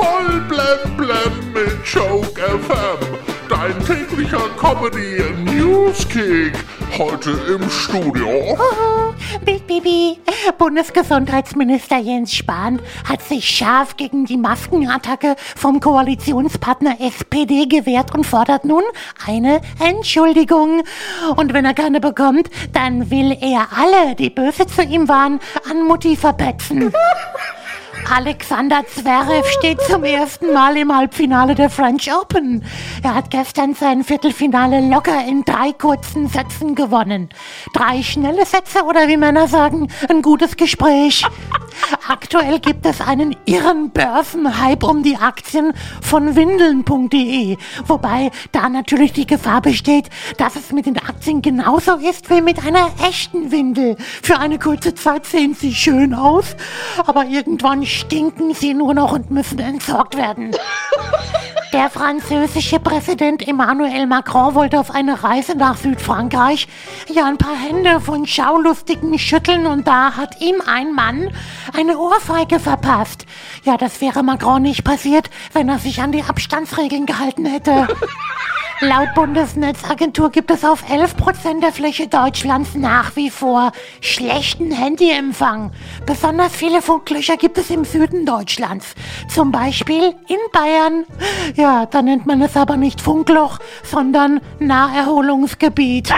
Voll blem blem mit Joke FM. Dein täglicher Comedy Newskick. Heute im Studio. Big Bibi, Bundesgesundheitsminister Jens Spahn hat sich scharf gegen die Maskenattacke vom Koalitionspartner SPD gewehrt und fordert nun eine Entschuldigung. Und wenn er keine bekommt, dann will er alle, die böse zu ihm waren, an Mutti verpetzen. Alexander Zverev steht zum ersten Mal im Halbfinale der French Open. Er hat gestern sein Viertelfinale locker in drei kurzen Sätzen gewonnen. Drei schnelle Sätze oder wie Männer sagen, ein gutes Gespräch. Aktuell gibt es einen irren Börsenhype um die Aktien von windeln.de, wobei da natürlich die Gefahr besteht, dass es mit den Aktien genauso ist wie mit einer echten Windel. Für eine kurze Zeit sehen sie schön aus, aber irgendwann stinken sie nur noch und müssen entsorgt werden. Der französische Präsident Emmanuel Macron wollte auf eine Reise nach Südfrankreich ja ein paar Hände von Schaulustigen schütteln und da hat ihm ein Mann eine Ohrfeige verpasst. Ja, das wäre Macron nicht passiert, wenn er sich an die Abstandsregeln gehalten hätte. Laut Bundesnetzagentur gibt es auf 11% der Fläche Deutschlands nach wie vor schlechten Handyempfang. Besonders viele Funklöcher gibt es im Süden Deutschlands. Zum Beispiel in Bayern. Ja, da nennt man es aber nicht Funkloch, sondern Naherholungsgebiet.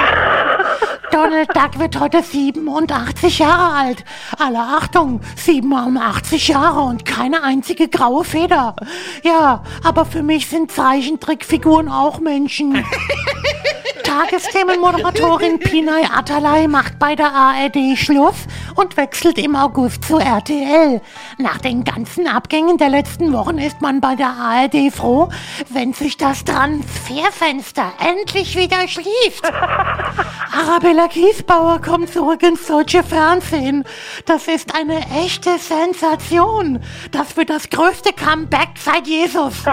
Donald Duck wird heute 87 Jahre alt. Alle Achtung, 87 Jahre und keine einzige graue Feder. Ja, aber für mich sind Zeichentrickfiguren auch Menschen. Tagesthemenmoderatorin Pinay Atalay macht bei der ARD Schluss und wechselt im August zu RTL. Nach den ganzen Abgängen der letzten Wochen ist man bei der ARD froh, wenn sich das Transferfenster endlich wieder schließt. Arabella Kiesbauer kommt zurück ins deutsche Fernsehen. Das ist eine echte Sensation. Das wird das größte Comeback seit Jesus.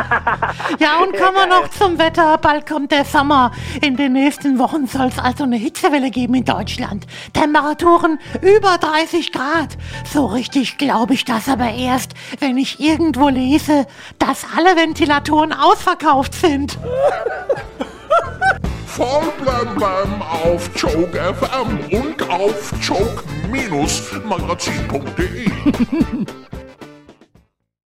Ja, und kommen wir noch zum Wetter. Bald kommt der Sommer. In den nächsten Wochen soll es also eine Hitzewelle geben in Deutschland. Temperaturen über 30 Grad. So richtig glaube ich das aber erst, wenn ich irgendwo lese, dass alle Ventilatoren ausverkauft sind. Voll blem blem auf Joke FM und auf joke-magazin.de.